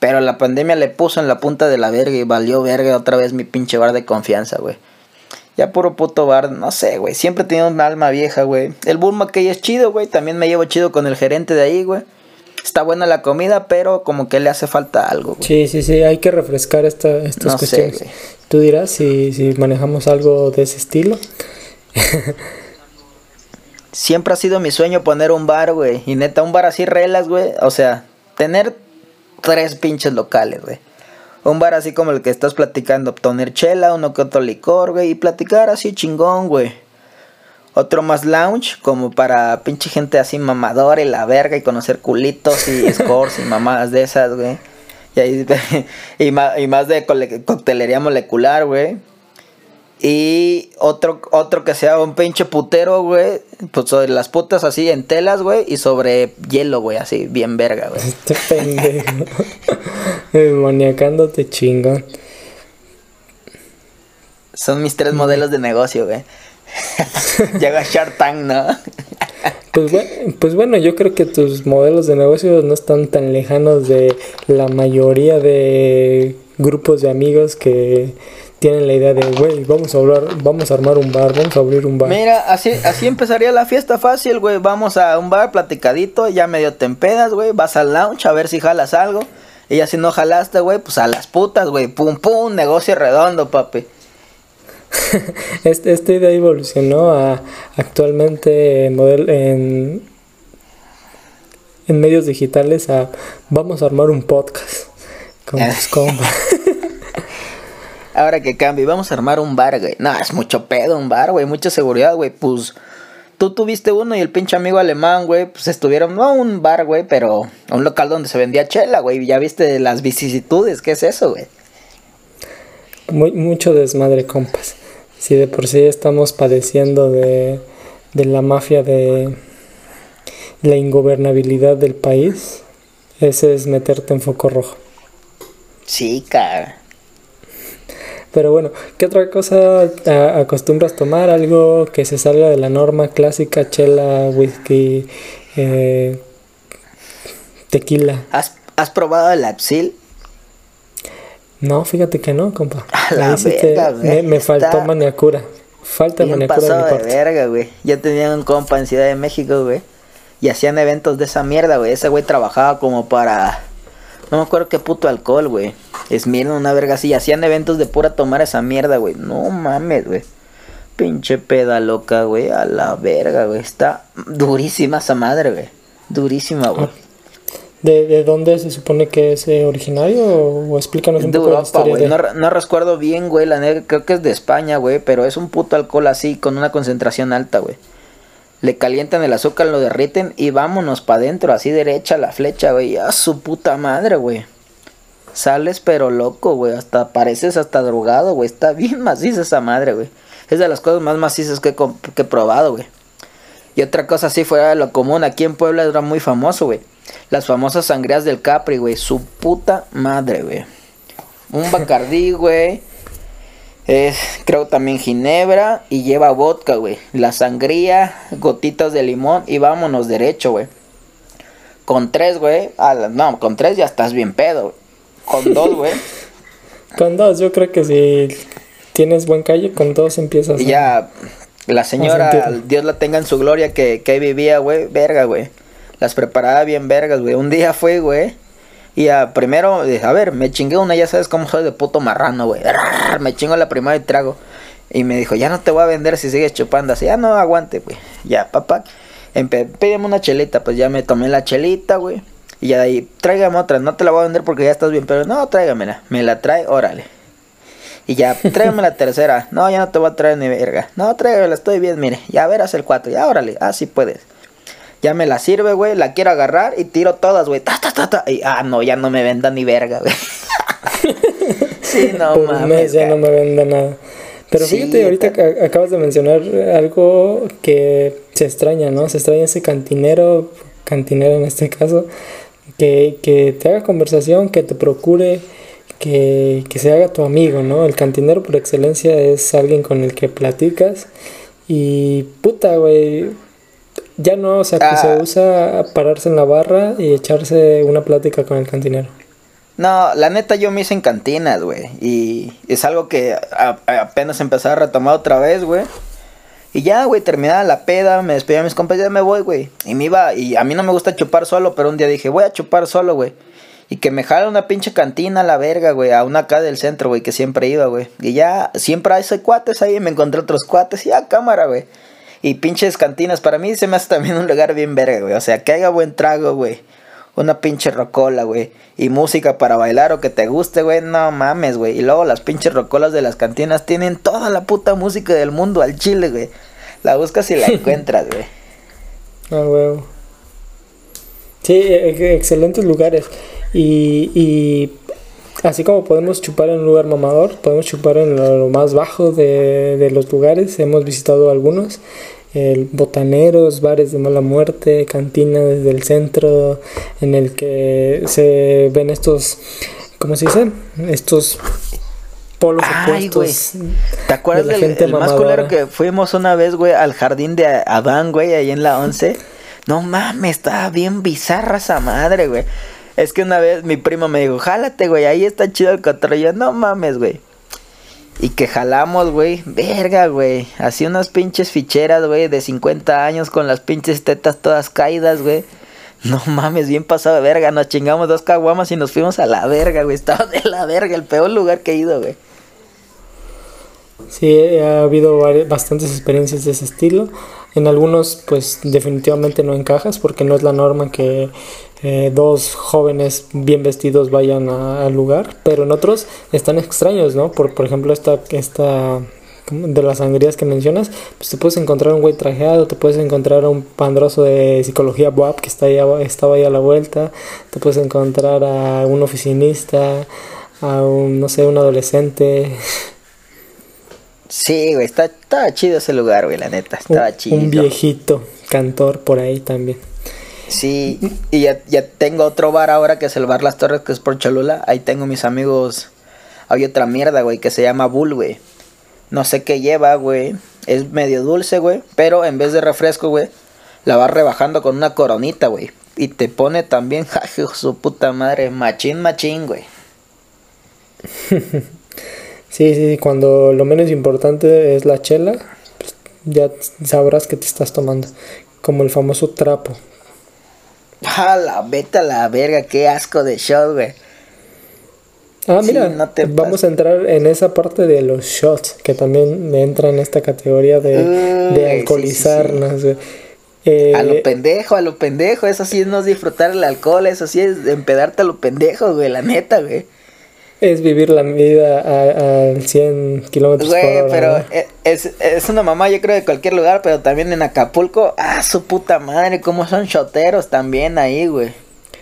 Pero la pandemia le puso en la punta de la verga y valió verga otra vez mi pinche bar de confianza, güey. Ya puro puto bar, no sé, güey. Siempre he una alma vieja, güey. El Burma que es chido, güey. También me llevo chido con el gerente de ahí, güey. Está buena la comida, pero como que le hace falta algo, güey. Sí, sí, sí, hay que refrescar esta, estas No sé, cuestiones. güey. Tú dirás si, si manejamos algo de ese estilo. [LAUGHS] Siempre ha sido mi sueño poner un bar, güey. Y neta, un bar así relas, güey. O sea, tener tres pinches locales, güey. Un bar así como el que estás platicando. Poner chela, uno que otro licor, güey. Y platicar así chingón, güey. Otro más lounge, como para pinche gente así mamadora y la verga. Y conocer culitos y [LAUGHS] scores y mamadas de esas, güey. Y, ahí, [LAUGHS] y, más de coctelería molecular, güey. Y otro, otro que sea un pinche putero, güey. Pues sobre las putas así en telas, güey. Y sobre hielo, güey. Así, bien verga, güey. [LAUGHS] Este pendejo. Maniacándote chingón. Son mis tres modelos de negocio, güey. [LAUGHS] Llega Shark Tank, ¿no? Pues, pues bueno, yo creo que tus modelos de negocio no están tan lejanos de la mayoría de grupos de amigos que tienen la idea de, güey, vamos a hablar, vamos a armar un bar, vamos a abrir un bar. Mira, así, así empezaría la fiesta fácil, güey. Vamos a un bar platicadito, ya medio te empedas, güey. Vas al lounge a ver si jalas algo. Y ya si no jalaste, güey, pues a las putas, güey. Pum, pum, negocio redondo, papi. [LAUGHS] Este, esta idea evolucionó a actualmente en, model- en, en medios digitales a vamos a armar un podcast con tus compas. [LAUGHS] Ahora que cambie, vamos a armar un bar, güey. No, es mucho pedo un bar, güey. Mucha seguridad, güey. Pues tú tuviste uno y el pinche amigo alemán, güey. Pues estuvieron, no a un bar, güey, pero a un local donde se vendía chela, güey. Ya viste las vicisitudes. ¿Qué es eso, güey? Muy, mucho desmadre, compas. Si de por sí estamos padeciendo de, de la mafia de la ingobernabilidad del país, ese es meterte en foco rojo. Sí, cara. Pero bueno, ¿qué otra cosa acostumbras tomar? Algo que se salga de la norma clásica, chela, whisky, eh, tequila. ¿Has, has probado el Absil? No, fíjate que no, compa. [LAUGHS] A la te- verga, me, me faltó maniacura. Falta Bien manicura de mi de verga, güey. Yo tenía un compa en Ciudad de México, güey. Y hacían eventos de esa mierda, güey. Ese güey trabajaba como para. No me acuerdo qué puto alcohol, güey. Esmirna, una verga así. Hacían eventos de pura tomar esa mierda, güey. No mames, güey. Pinche peda loca, güey. A la verga, güey. Está durísima esa madre, güey. Durísima, güey. ¿De, de dónde se supone que es eh, originario? O, o explícanos un de poco la Europa, historia güey. de... No, no recuerdo bien, güey. La neta, creo que es de España, güey. Pero es un puto alcohol así, con una concentración alta, güey. Le calientan el azúcar, lo derriten y vámonos para adentro, así derecha la flecha, güey. A su puta madre, güey. Sales pero loco, güey. Hasta pareces hasta drogado, güey. Está bien [LAUGHS] maciza esa madre, güey. Es de las cosas más macizas que he, comp- que he probado, güey. Y otra cosa así fuera de lo común, aquí en Puebla era muy famoso, güey. Las famosas sangrías del Capri, güey. Su puta madre, güey. Un Bacardí, [LAUGHS] güey. Es, creo también ginebra y lleva vodka, güey. La sangría, gotitas de limón y vámonos derecho, güey. Con tres, güey. No, con tres ya estás bien pedo, güey. Con dos, güey. [LAUGHS] Con dos, yo creo que si tienes buen calle, con dos empiezas. Y a- ya la señora. Dios la tenga en su gloria, que, que ahí vivía, güey, verga, güey. Las preparaba bien vergas, güey. Un día fue, güey. Y ya, primero, dije, a ver, me chingué una, ya sabes cómo soy de puto marrano, güey. Me chingo la primera y trago. Y me dijo, ya no te voy a vender si sigues chupando así. Ya no aguante, güey. Ya, papá. Pídeme una chelita, pues ya me tomé la chelita, güey. Y ya de ahí, tráigame otra, no te la voy a vender porque ya estás bien, pero no, tráigamela. Me la trae, órale. Y ya, tráigame la tercera. No, ya no te voy a traer ni verga. No, tráigamela, estoy bien, mire. Ya verás el cuatro. Ya, órale. Ah, sí puedes. Ya me la sirve, güey. La quiero agarrar y tiro todas, güey. Ta, ta, ta, ta. Y, ah, no, ya no me venda ni verga, güey. [LAUGHS] sí, no por un mames. mes ya no me vende nada. Pero Sí, fíjate, ahorita acabas de mencionar algo que se extraña, ¿no? Se extraña ese cantinero, cantinero en este caso, que, que te haga conversación, que te procure, que, que se haga tu amigo, ¿no? El cantinero por excelencia es alguien con el que platicas y puta, güey. Ya no, o sea, que Ah. se usa pararse en la barra y echarse una plática con el cantinero. No, la neta yo me hice en cantinas, güey. Y es algo que a- a- apenas empezaba a retomar otra vez, güey. Y ya, güey, terminaba la peda, me despedía a mis compas, ya me voy, güey. Y me iba, y a mí no me gusta chupar solo, pero un día dije, voy a chupar solo, güey. Y que me jala una pinche cantina a la verga, güey, a una acá del centro, güey, que siempre iba, güey. Y ya, siempre hay cuates ahí, me encontré otros cuates, y ya, cámara, güey. Y pinches cantinas, para mí se me hace también un lugar bien verga, güey. O sea, que haya buen trago, güey. Una pinche rocola, güey. Y música para bailar o que te guste, güey. No mames, güey. Y luego las pinches rocolas de las cantinas tienen toda la puta música del mundo al chile, güey. La buscas y la [LAUGHS] encuentras, güey. Ah, huevo. Sí, e- excelentes lugares. Y, y así como podemos chupar en un lugar mamador, podemos chupar en lo, más bajo de, de los lugares. Hemos visitado algunos. El botaneros, bares de mala muerte, cantinas desde el centro, en el que se ven estos, ¿cómo se dice? Estos polos Ay, opuestos. ¿Te acuerdas de la del gente el más culero que fuimos una vez, güey, al jardín de Adán, güey, ahí en la 11? No mames, estaba bien bizarra esa madre, güey. Es que una vez mi primo me dijo, jálate, güey, ahí está chido el cotorreo. Y yo, no mames, güey. Y que jalamos, güey, verga, güey. Así unas pinches ficheras, güey, de 50 años con las pinches tetas todas caídas, güey. No mames, bien pasado de verga. Nos chingamos dos caguamas y nos fuimos a la verga, güey. Estaba de la verga, el peor lugar que he ido, güey. Sí, ha habido bastantes experiencias de ese estilo. En algunos, pues definitivamente no encajas porque no es la norma que eh, dos jóvenes bien vestidos vayan a- al lugar, pero en otros están extraños, ¿no? Por, por ejemplo, esta, esta de las sangrías que mencionas, pues te puedes encontrar un güey trajeado, te puedes encontrar a un pandroso de psicología WAP que está ahí, estaba ahí a la vuelta, te puedes encontrar a un oficinista, a un, no sé, un adolescente. Sí, güey, está, estaba chido ese lugar, güey, la neta, estaba un, chido. un viejito cantor por ahí también. Sí, y ya, ya tengo otro bar ahora que es el bar Las Torres, que es por Cholula. Ahí tengo mis amigos. Hay otra mierda, güey, que se llama Bull, güey. No sé qué lleva, güey. Es medio dulce, güey. Pero en vez de refresco, güey, la vas rebajando con una coronita, güey. Y te pone también, [LAUGHS] de su puta madre, machín, machín, güey. [LAUGHS] Sí, sí, cuando lo menos importante es la chela, ya sabrás que te estás tomando. Como el famoso trapo. A la vete a la verga, qué asco de shot, güey. Ah, Sí, mira, no te vamos a entrar en esa parte de los shots, que también entra en esta categoría de, de sí, sí. alcoholizarnos. Eh, A lo pendejo, a lo pendejo, eso sí es no disfrutar el alcohol, eso sí es empedarte a lo pendejo, güey, la neta, güey. Es vivir la vida a- al 100 kilómetros por Güey, hora. pero e- es, es una mamá, yo creo, de cualquier lugar, pero también en Acapulco, ah, su puta madre, cómo son shoteros también ahí, güey.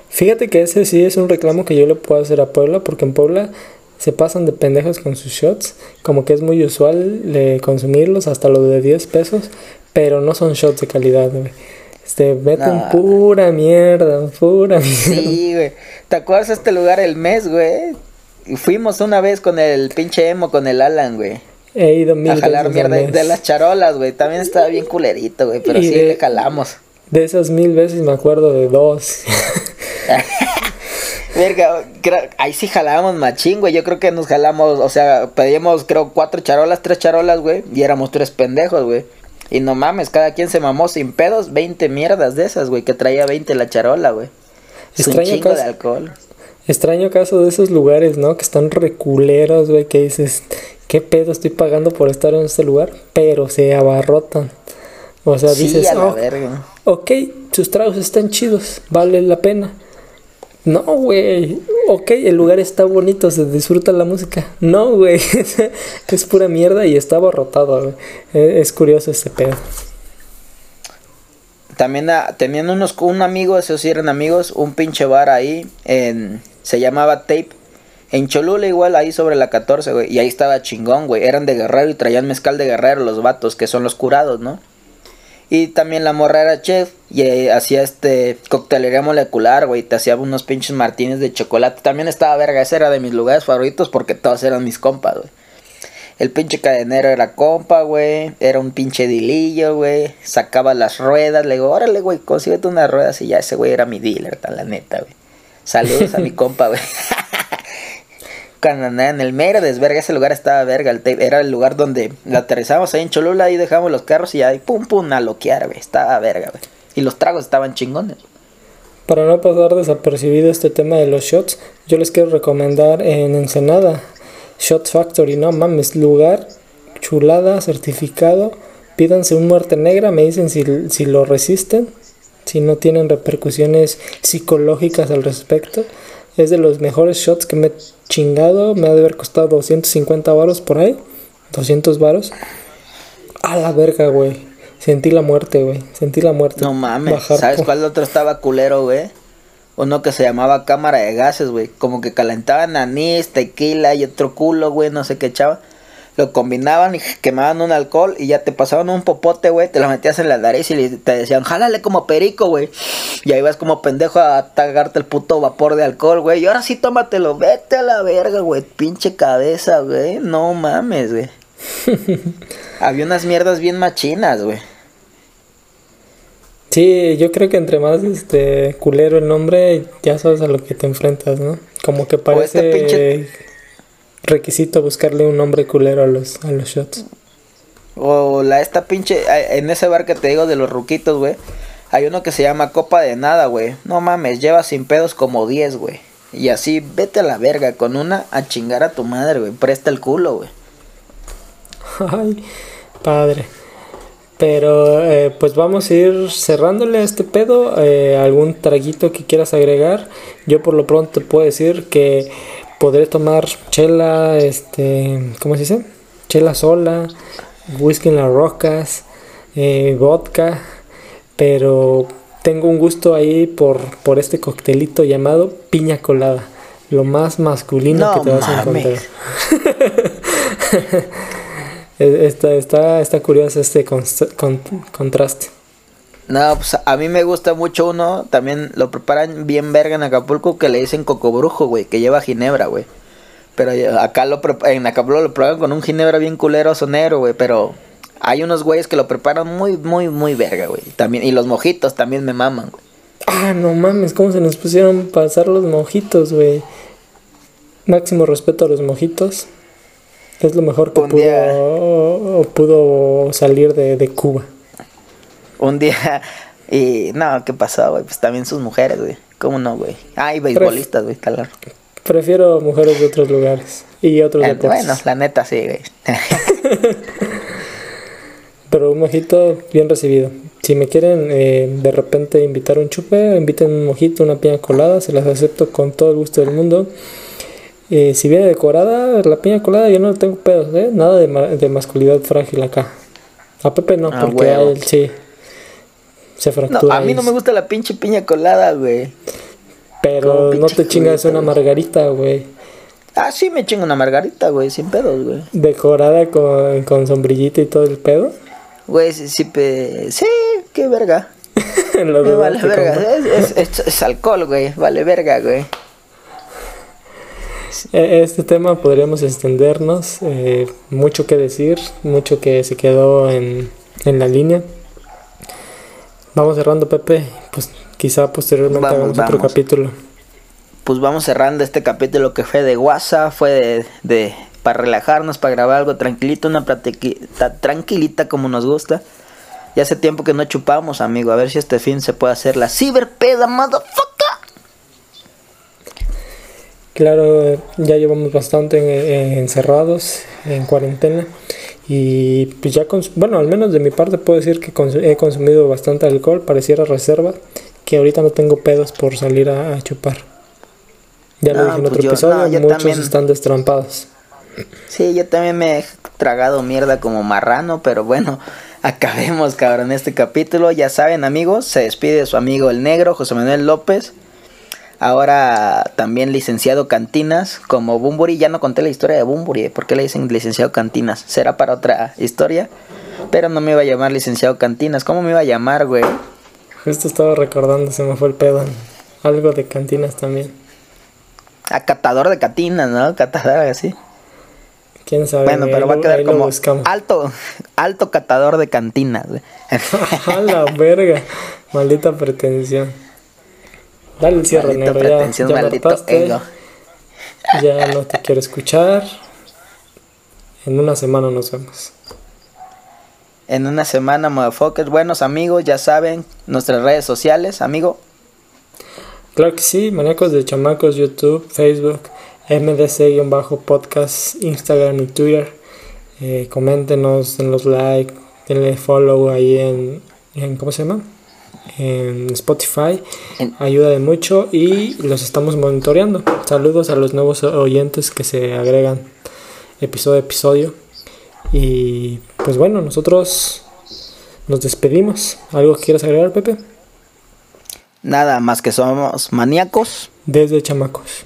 Fíjate que ese sí es un reclamo que yo le puedo hacer a Puebla, porque en Puebla se pasan de pendejos con sus shots, como que es muy usual eh, consumirlos hasta los de 10 pesos, pero no son shots de calidad, güey. Este, meten No. pura mierda, pura mierda. Sí, güey. ¿Te acuerdas de este lugar el mes, güey? Fuimos una vez con el pinche emo, con el Alan, güey. He ido mil A jalar veces mierda de las charolas, güey. También estaba bien culerito, güey, pero Y sí de- le jalamos. De esas mil veces me acuerdo de dos. [LAUGHS] Verga, ahí sí jalábamos machín, güey. Yo creo que nos jalamos, o sea, pedíamos, creo, cuatro charolas, tres charolas, güey. Y éramos tres pendejos, güey. Y no mames, cada quien se mamó sin pedos 20 mierdas de esas, güey. Que traía 20 la charola, güey. Es un de alcohol. Extraño caso de esos lugares, ¿no? Que están reculeros, güey, que dices, ¿qué pedo estoy pagando por estar en este lugar? Pero se abarrotan. O sea, Sí, dices, a la "Oh, verga. ok, sus tragos están chidos, vale la pena. No, güey, ok, el lugar está bonito, se disfruta la música. No, güey, [LAUGHS] es pura mierda y está abarrotado, güey. Eh, Es curioso este pedo. También ah, tenían unos, un amigo, esos sí eran amigos, un pinche bar ahí, en, se llamaba Tape. En Cholula igual, ahí sobre la 14, güey. Y ahí estaba chingón, güey. Eran de guerrero y traían mezcal de guerrero los vatos, que son los curados, ¿no? Y también la morra era chef y hacía este coctelería molecular, güey. Te hacía unos pinches martines de chocolate. También estaba verga, ese era de mis lugares favoritos porque todos eran mis compas, güey. El pinche cadenero era compa, güey. Era un pinche dilillo, güey. Sacaba las ruedas. Le digo, órale, güey, consíguete unas ruedas. Y ya ese güey era mi dealer, tal, la neta, güey. Saludos a mi [LAUGHS] compa, güey. Cuando andaba en el mero desverga, ese lugar estaba verga. El era el lugar donde la aterrizamos ahí en Cholula. Ahí dejamos los carros y ahí pum, pum, a loquear, güey. Estaba verga, güey. Y los tragos estaban chingones. Para no pasar desapercibido este tema de los shots, yo les quiero recomendar en Ensenada, Shot Factory, no mames, lugar, chulada, certificado, pídanse un muerte negra, me dicen si, si lo resisten, si no tienen repercusiones psicológicas al respecto. Es de los mejores shots que me he chingado, me ha de haber costado 250 varos por ahí, 200 varos. A la verga, güey. Sentí la muerte, güey. Sentí la muerte. No mames. Bajar ¿Sabes cuál otro estaba culero, güey? Uno que se llamaba cámara de gases, güey. Como que calentaban anís, tequila y otro culo, güey. No sé qué echaba. Lo combinaban y quemaban un alcohol y ya te pasaban un popote, güey. Te lo metías en la nariz y te decían, jálale como perico, güey. Y ahí vas como pendejo a tagarte el puto vapor de alcohol, güey. Y ahora sí tómatelo, vete a la verga, güey. Pinche cabeza, güey. No mames, güey. [LAUGHS] Había unas mierdas bien machinas, güey. Sí, yo creo que entre más este culero el nombre, ya sabes a lo que te enfrentas, ¿no? Como que parece este pinche- requisito buscarle un nombre culero a los, a los shots. O la esta pinche, en ese bar que te digo de los ruquitos, güey. Hay uno que se llama Copa de Nada, güey. No mames, lleva sin pedos como 10, güey. Y así, vete a la verga, con una a chingar a tu madre, güey. Presta el culo, güey. [LAUGHS] Ay, padre. Pero eh, pues vamos a ir cerrándole a este pedo. Eh, ¿Algún traguito que quieras agregar? Yo por lo pronto puedo decir que podré tomar chela, este, ¿cómo se dice? Chela sola, whisky en las rocas, eh, vodka, pero tengo un gusto ahí por, por este coctelito llamado piña colada. Lo más masculino No que te vas a encontrar. [LAUGHS] Eh, Está, está, está curioso este const- con- contraste. No, pues a mí me gusta mucho uno, también lo preparan bien verga en Acapulco, que le dicen cocobrujo, güey, que lleva ginebra, güey. Pero ya- acá lo en Acapulco lo preparan con un ginebra bien culero sonero, güey, pero hay unos güeyes que lo preparan muy, muy, muy verga, güey. También, y los mojitos también me maman, güey. Ah, no mames, cómo se nos pusieron pasar los mojitos, güey. Máximo respeto a los mojitos. Es lo mejor que pudo, día- o pudo salir de, de Cuba. Un día. Y no, ¿qué pasó, güey? Pues también sus mujeres, güey. ¿Cómo no, güey? Ah, y beisbolistas, güey, claro. Prefiero mujeres de otros lugares y otros Eh, deportes. bueno, la neta sí, güey. [LAUGHS] Pero un mojito bien recibido. Si me quieren eh, de repente invitar un chupe, inviten un mojito, una piña colada, se las acepto con todo el gusto del mundo. Eh, si viene decorada, la piña colada yo no tengo pedos, ¿eh? Nada de, ma- de masculinidad frágil acá. A Pepe no, Ah, porque a huevo. él sí. Se No, fractura. a mí no me gusta la pinche piña colada, güey. Pero no te chingas una margarita, güey. Ah, sí, me chingo una margarita, güey, sin pedos, güey. Decorada con, con sombrillita y todo el pedo. Güey, sí, sí, pe- sí, qué verga. [LAUGHS] Lo vale verga. compa. Es, es- es- es alcohol, güey. Vale verga, güey. Eh, Este tema podríamos extendernos, eh, mucho que decir, mucho que se quedó en, en la línea. Vamos cerrando, Pepe, pues quizá posteriormente Vamos, hagamos otro capítulo. Pues vamos cerrando este capítulo que fue de WhatsApp, fue de, de para relajarnos, para grabar algo tranquilito, una platiquita tranquilita como nos gusta. Ya hace tiempo que no chupamos, amigo. A ver si este fin se puede hacer la ciberpeda, motherfucker. Claro, ya llevamos bastante encerrados, en cuarentena. Y pues ya, bueno, al menos de mi parte puedo decir que cons- he consumido bastante alcohol, pareciera reserva, que ahorita no tengo pedos por salir a, a chupar. Ya lo No, dije en pues otro yo- episodio, no, muchos también. están destrampados. Sí, yo también me he tragado mierda como marrano, pero bueno, [LAUGHS] acabemos, cabrón, este capítulo. Ya saben, amigos, se despide su amigo el negro, José Manuel López. Ahora también licenciado Cantinas, como Bumburi. Ya no conté la historia de Bumburi, ¿por qué le dicen licenciado Cantinas? Será para otra historia, pero no me iba a llamar licenciado Cantinas. ¿Cómo me iba a llamar, güey? Justo estaba recordando, se me fue el pedo. Algo de cantinas también. Acatador de Cantinas, ¿no? Catador así. Quién sabe. Bueno, pero va a quedar como alto, alto catador de cantinas. [LAUGHS] A la verga. Maldita pretensión. Dale el cierre, Maldita negro. Ya, pretensión, ya me maldito hartaste. ego. Ya no te quiero escuchar. En una semana nos vemos. En una semana, motherfuckers. Buenos amigos, ya saben, nuestras redes sociales, amigo. Claro que sí, Maníacos de Chamacos, YouTube, Facebook, MDC-podcast, Instagram y Twitter. Eh, coméntenos, denlos like, denle follow ahí en, en ¿cómo se llama? En Spotify. Ayuda de mucho y los estamos monitoreando. Saludos a los nuevos oyentes que se agregan episodio a episodio. Y pues bueno, nosotros nos despedimos. ¿Algo que quieras agregar, Pepe? Nada más que somos maníacos. Desde Chamacos.